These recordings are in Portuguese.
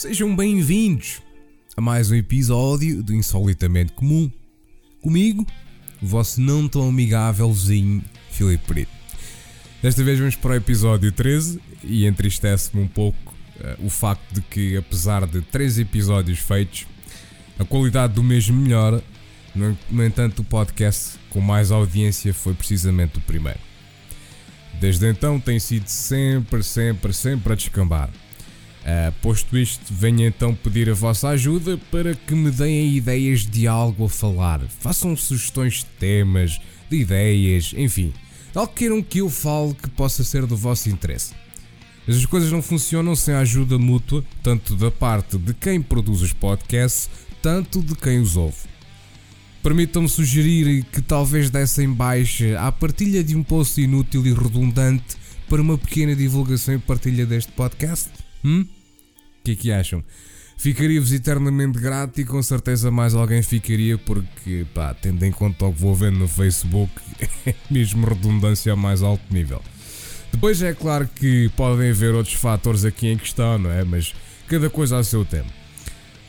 Sejam bem-vindos a mais um episódio do Insolitamente Comum. Comigo, o vosso não tão amigávelzinho Filipe Brito. Desta vez vamos para o episódio 13 e entristece-me um pouco uh, o facto de que, apesar de três episódios feitos, a qualidade do mesmo melhora. No, no entanto, o podcast com mais audiência foi precisamente o primeiro. Desde então tem sido sempre, sempre, sempre a descambar. Uh, posto isto, venho então pedir a vossa ajuda para que me deem ideias de algo a falar. Façam sugestões de temas, de ideias, enfim. Algo queiram que eu fale que possa ser do vosso interesse. As coisas não funcionam sem a ajuda mútua, tanto da parte de quem produz os podcasts, tanto de quem os ouve. Permitam-me sugerir que talvez dessem baixa à partilha de um post inútil e redundante para uma pequena divulgação e partilha deste podcast? Hum? O que é que acham? Ficaria-vos eternamente grato e com certeza mais alguém ficaria porque, pá, tendo em conta o que vou vendo no Facebook, é mesmo redundância ao mais alto nível. Depois é claro que podem haver outros fatores aqui em questão, não é? Mas cada coisa a seu tempo.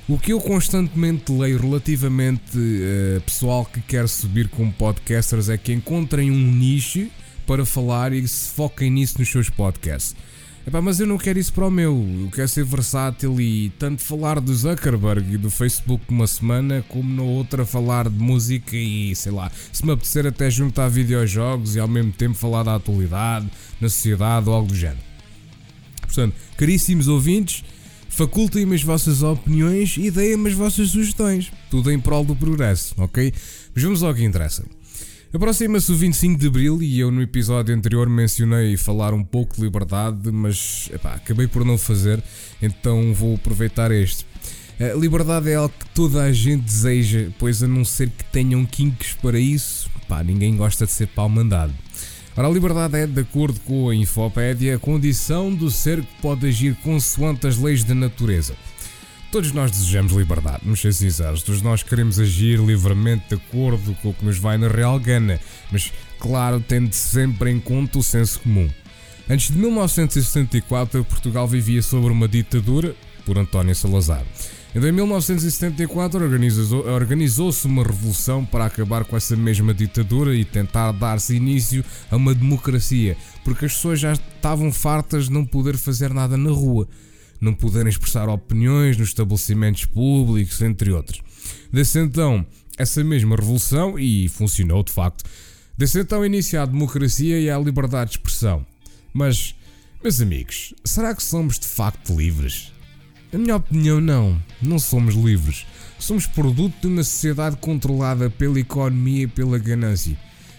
O que eu constantemente leio relativamente a uh, pessoal que quer subir como podcasters é que encontrem um nicho para falar e se foquem nisso nos seus podcasts. Epá, mas eu não quero isso para o meu. Eu quero ser versátil e tanto falar do Zuckerberg e do Facebook uma semana, como na outra falar de música e sei lá, se me apetecer até juntar videojogos e ao mesmo tempo falar da atualidade, na sociedade ou algo do género. Portanto, caríssimos ouvintes, facultem-me as vossas opiniões e deem-me as vossas sugestões. Tudo em prol do progresso, ok? Mas vamos ao que interessa. Aproxima-se o 25 de Abril e eu no episódio anterior mencionei falar um pouco de liberdade, mas epá, acabei por não fazer, então vou aproveitar este. A liberdade é algo que toda a gente deseja, pois a não ser que tenham kinks para isso, pá, ninguém gosta de ser pau mandado. Ora, a liberdade é, de acordo com a Infopédia, a condição do ser que pode agir consoante as leis da natureza. Todos nós desejamos liberdade, vamos ser sinceros. Todos nós queremos agir livremente de acordo com o que nos vai na real gana, mas, claro, tendo sempre em conta o senso comum. Antes de 1964, Portugal vivia sobre uma ditadura por António Salazar. Então, em 1974 organizou-se uma revolução para acabar com essa mesma ditadura e tentar dar-se início a uma democracia, porque as pessoas já estavam fartas de não poder fazer nada na rua não poderem expressar opiniões nos estabelecimentos públicos, entre outros. Desde então, essa mesma revolução, e funcionou de facto, desde então inicia a democracia e a liberdade de expressão. Mas, meus amigos, será que somos de facto livres? Na minha opinião, não. Não somos livres. Somos produto de uma sociedade controlada pela economia e pela ganância.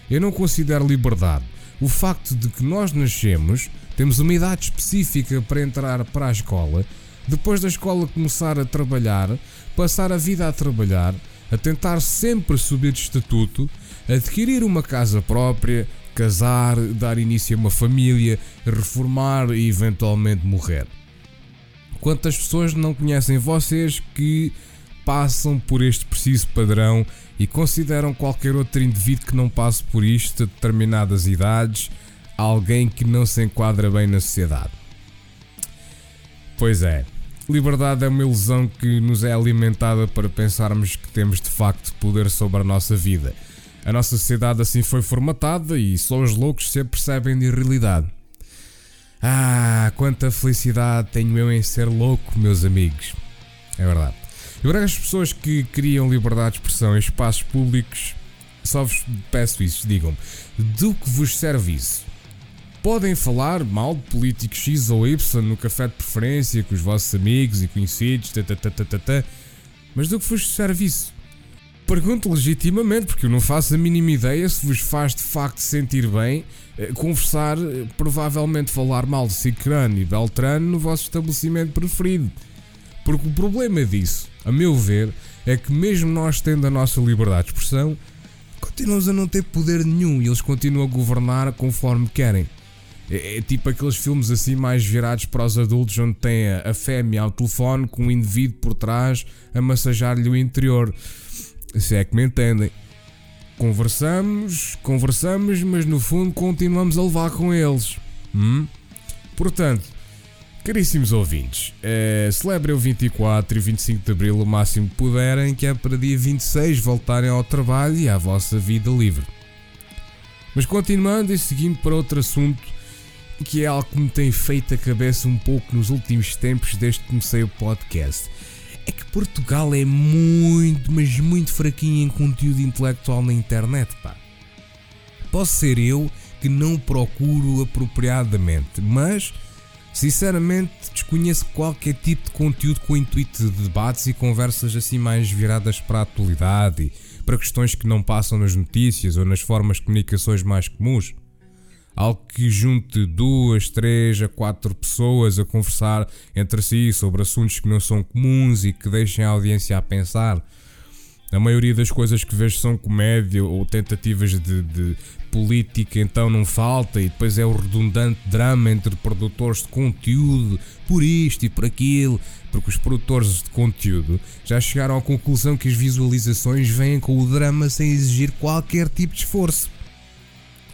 Eu não considero liberdade o facto de que nós nascemos temos uma idade específica para entrar para a escola, depois da escola começar a trabalhar, passar a vida a trabalhar, a tentar sempre subir de estatuto, adquirir uma casa própria, casar, dar início a uma família, reformar e eventualmente morrer. Quantas pessoas não conhecem vocês que passam por este preciso padrão e consideram qualquer outro indivíduo que não passe por isto a determinadas idades alguém que não se enquadra bem na sociedade. Pois é, liberdade é uma ilusão que nos é alimentada para pensarmos que temos de facto poder sobre a nossa vida. A nossa sociedade assim foi formatada e só os loucos se apercebem de realidade. Ah, quanta felicidade tenho eu em ser louco, meus amigos. É verdade. E as pessoas que criam liberdade de expressão em espaços públicos, só vos peço isso, digam-me, do que vos serve isso? Podem falar mal de políticos X ou Y no café de preferência com os vossos amigos e conhecidos, tatatatata, mas do que vos serve isso? Pergunto legitimamente, porque eu não faço a mínima ideia se vos faz de facto sentir bem eh, conversar, eh, provavelmente falar mal de Cicrano e Beltrano no vosso estabelecimento preferido. Porque o problema disso, a meu ver, é que mesmo nós tendo a nossa liberdade de expressão, continuamos a não ter poder nenhum e eles continuam a governar conforme querem. É, é, tipo aqueles filmes assim mais virados para os adultos onde tem a, fêmea ao telefone com um indivíduo por trás a massajar-lhe o interior. Se é que me entendem. Conversamos, conversamos, mas no fundo continuamos a levar com eles. Hum? Portanto, caríssimos ouvintes, uh, celebrem o 24 e 25 de Abril o máximo que puderem, que é para dia 26 voltarem ao trabalho e à vossa vida livre. Mas continuando e seguindo para outro assunto, que é algo que me tem feito a cabeça um pouco nos últimos tempos desde que comecei o podcast. É que Portugal é muito, mas muito fraquinho em conteúdo intelectual na internet, pá. Posso ser eu que não procuro apropriadamente, mas sinceramente desconheço qualquer tipo de conteúdo com intuito de debates e conversas assim mais viradas para a atualidade e para questões que não passam nas notícias ou nas formas de comunicações mais comuns algo que junte duas, três a quatro pessoas a conversar entre si sobre assuntos que não são comuns e que deixem a audiência a pensar. A maioria das coisas que vejo são comédia ou tentativas de, de, política, então não falta, e depois é o redundante drama entre produtores de conteúdo, por isto e por aquilo, porque os produtores de conteúdo já chegaram à conclusão que as visualizações vêm com o drama sem exigir qualquer tipo de esforço.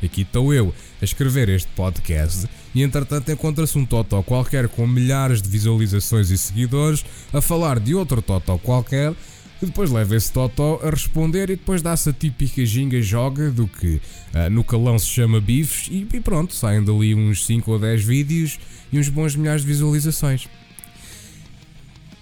Aqui estou eu a escrever este podcast e entretanto encontra-se um Totó qualquer com milhares de visualizações e seguidores a falar de outro Totó qualquer que depois leva esse Totó a responder e depois dá-se a típica ginga joga do que uh, no calão se chama bifes e, e pronto, saem dali uns 5 ou 10 vídeos e uns bons milhares de visualizações.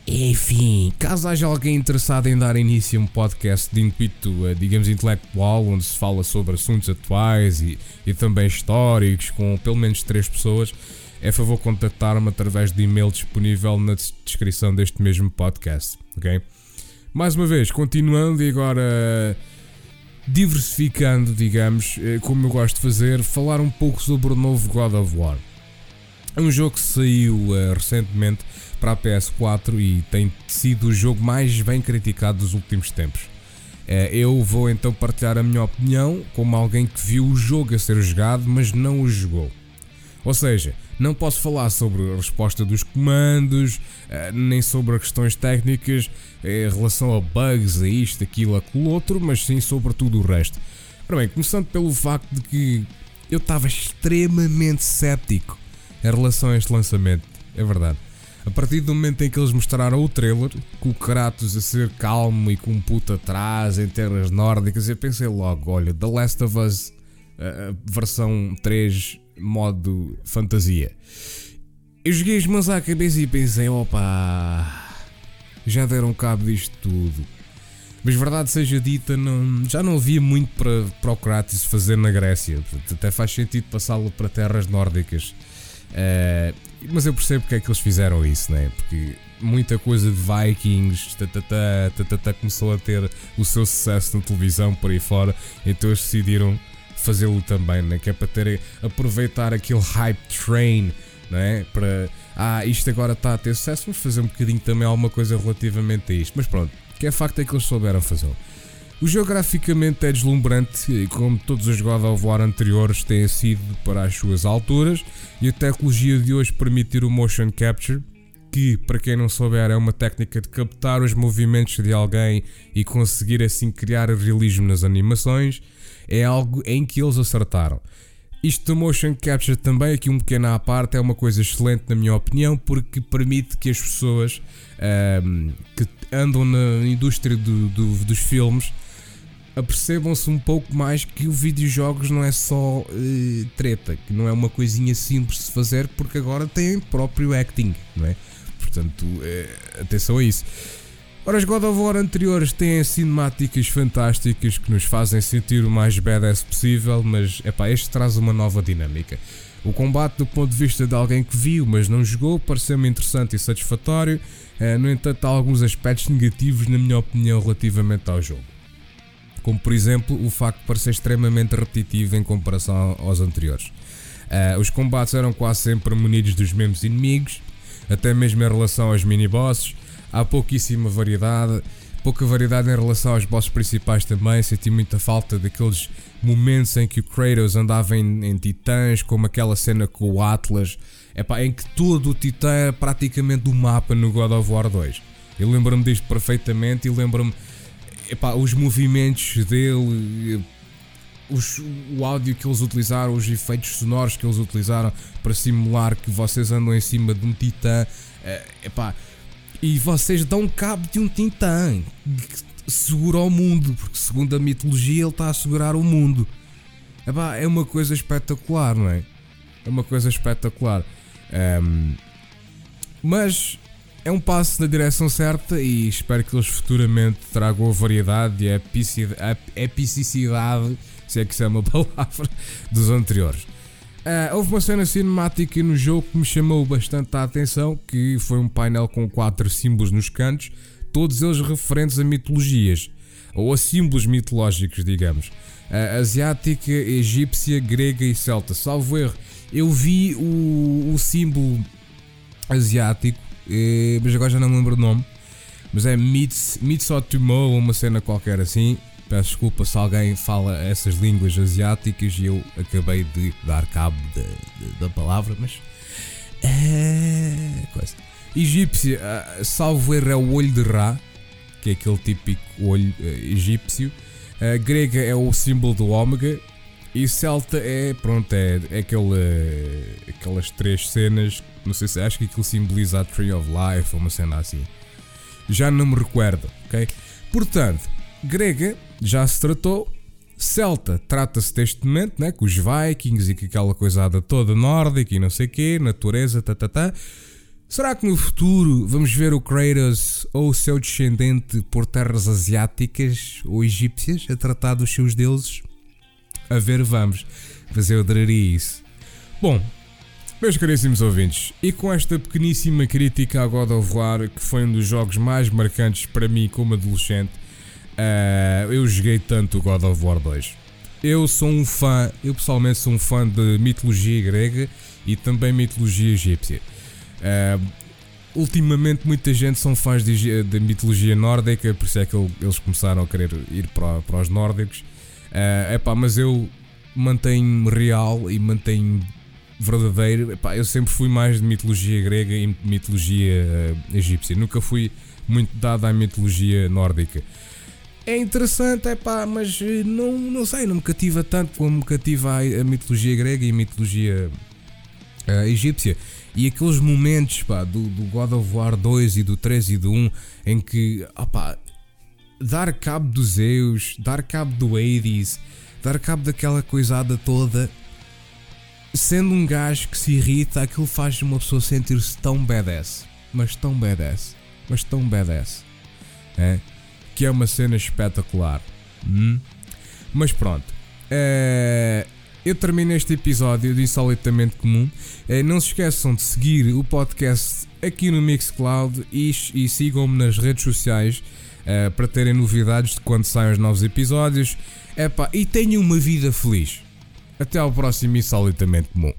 Enfim, caso haja alguém interessado em dar início a um podcast de intuito, eh, digamos, intelectual, onde se fala sobre assuntos atuais e, e também históricos, com pelo menos três pessoas, é favor contactar-me através de e-mail disponível na descrição deste mesmo podcast, ok? Mais uma vez, continuando e agora diversificando, digamos, eh, como eu gosto de fazer, falar um pouco sobre o novo God of War. É um jogo que saiu uh, recentemente para a PS4 e tem sido o jogo mais bem criticado dos últimos tempos. Uh, eu vou então partilhar a minha opinião como alguém que viu o jogo a ser jogado, mas não o jogou. Ou seja, não posso falar sobre a resposta dos comandos, uh, nem sobre questões técnicas em relação a bugs, a isto, aquilo, aquilo outro, mas sim sobre tudo o resto. Ora bem, começando pelo facto de que eu estava extremamente cético em relação a este lançamento. É verdade. A partir do momento em que eles mostraram o trailer, com o Kratos a ser calmo e com um puto atrás em terras nórdicas, eu pensei logo: olha, The Last of Us, versão 3, modo fantasia. Eu joguei as mãos à cabeça e pensei: opa, já deram cabo disto tudo. Mas verdade seja dita, não, já não havia muito para, para o Kratos fazer na Grécia. Até faz sentido passá-lo para terras nórdicas. Uh, mas eu percebo porque é que eles fizeram isso, né? Porque muita coisa de Vikings tatata, tatata, começou a ter o seu sucesso na televisão por aí fora, então eles decidiram fazê-lo também, né? Que é para ter, aproveitar aquele hype train, né? Para ah, isto agora está a ter sucesso, vamos fazer um bocadinho também alguma coisa relativamente a isto. Mas pronto, que é facto é que eles souberam fazê-lo. O jogo graficamente é deslumbrante e como todos os God of War anteriores têm sido para as suas alturas e a tecnologia de hoje permitir o motion capture, que para quem não souber é uma técnica de captar os movimentos de alguém e conseguir assim criar realismo nas animações, é algo em que eles acertaram. Isto do motion capture também, aqui um pequeno à parte, é uma coisa excelente na minha opinião, porque permite que as pessoas um, que andam na indústria do, do, dos filmes apercebam-se um pouco mais que o videojogos não é só uh, treta, que não é uma coisinha simples de fazer, porque agora tem próprio acting, não é? Portanto, uh, atenção a isso. Ora, os God of War anteriores têm cinemáticas fantásticas que nos fazem sentir o mais badass possível, mas epá, este traz uma nova dinâmica. O combate, do ponto de vista de alguém que viu, mas não jogou, pareceu-me interessante e satisfatório. Uh, no entanto, há alguns aspectos negativos, na minha opinião, relativamente ao jogo como por exemplo o facto de parecer extremamente repetitivo em comparação aos anteriores. Uh, os combates eram quase sempre munidos dos mesmos inimigos, até mesmo em relação aos mini-bosses. há pouquíssima variedade, pouca variedade em relação aos bosses principais também. Senti muita falta daqueles momentos em que o Kratos andava em, em titãs, como aquela cena com o Atlas, epá, em que todo o titã é praticamente o mapa no God of War 2. Eu lembro-me disto perfeitamente e lembro-me os movimentos dele, os, o áudio que eles utilizaram, os efeitos sonoros que eles utilizaram para simular que vocês andam em cima de um titã. É, epá, e vocês dão cabo de um titã que segura o mundo, porque segundo a mitologia ele está a segurar o mundo. Epá, é uma coisa espetacular, não é? É uma coisa espetacular. Um, mas é um passo na direção certa e espero que eles futuramente tragam a variedade e a epicidade, se é que isso é uma palavra, dos anteriores. Uh, houve uma cena cinemática no jogo que me chamou bastante a atenção, que foi um painel com quatro símbolos nos cantos, todos eles referentes a mitologias, ou a símbolos mitológicos, digamos. Uh, asiática, egípcia, grega e celta. Salvo erro, eu vi o, o símbolo asiático mas agora já não me lembro o nome. Mas é Mitsotumo ou uma cena qualquer assim. Peço desculpa se alguém fala essas línguas asiáticas e eu acabei de dar cabo de, da palavra, mas. É. Coisa. Egípcia, uh, salvo erro, é o olho de Ra, que é aquele típico olho uh, egípcio. Uh, grega é o símbolo do ômega. E celta é, pronto, é, é aquele, aquelas três cenas não sei se acho que aquilo simboliza a Tree of Life ou uma cena assim. Já não me recordo, ok? Portanto, grega já se tratou. Celta trata-se deste momento, né, com os Vikings e com aquela coisada toda nórdica e não sei quê, natureza, tá, tá, tá. Será que no futuro vamos ver o Kratos ou o seu descendente por terras asiáticas ou egípcias a tratar dos seus deuses? A ver, vamos. Mas eu adoraria isso. Bom, meus caríssimos ouvintes, e com esta pequeníssima crítica a God of War, que foi um dos jogos mais marcantes para mim como adolescente, uh, eu joguei tanto God of War 2. Eu sou um fã, eu pessoalmente sou um fã de mitologia grega e também mitologia egípcia. Uh, ultimamente muita gente são fãs de, mitologia nórdica, por isso é que eles começaram a querer ir para, para os nórdicos. Uh, epá, mas eu mantenho-me real e mantenho verdadeiro, epá, eu sempre fui mais de mitologia grega e mitologia uh, egípcia. Nunca fui muito dado à mitologia nórdica. É interessante, é mas eh, não, não sei, não me cativa tanto como me cativa a, a mitologia grega e a mitologia uh, egípcia. E aqueles momentos pá, do, do, God of War 2 e do 3 e do 1 em que, opá, dar cabo dos Zeus, dar cabo do Hades, dar cabo daquela coisada toda sendo um gajo que se irrita, aquilo faz uma pessoa sentir-se tão badass, mas tão badass, mas tão badass, é? que é uma cena espetacular. Hum? Mas pronto, é... eu termino este episódio de Insolitamente Comum. É, não se esqueçam de seguir o podcast aqui no Mixcloud e, e sigam-me nas redes sociais. Uh, para terem novidades de quando saem os novos episódios. Epá, e tenham uma vida feliz. Até ao próximo Insolitamente Comum.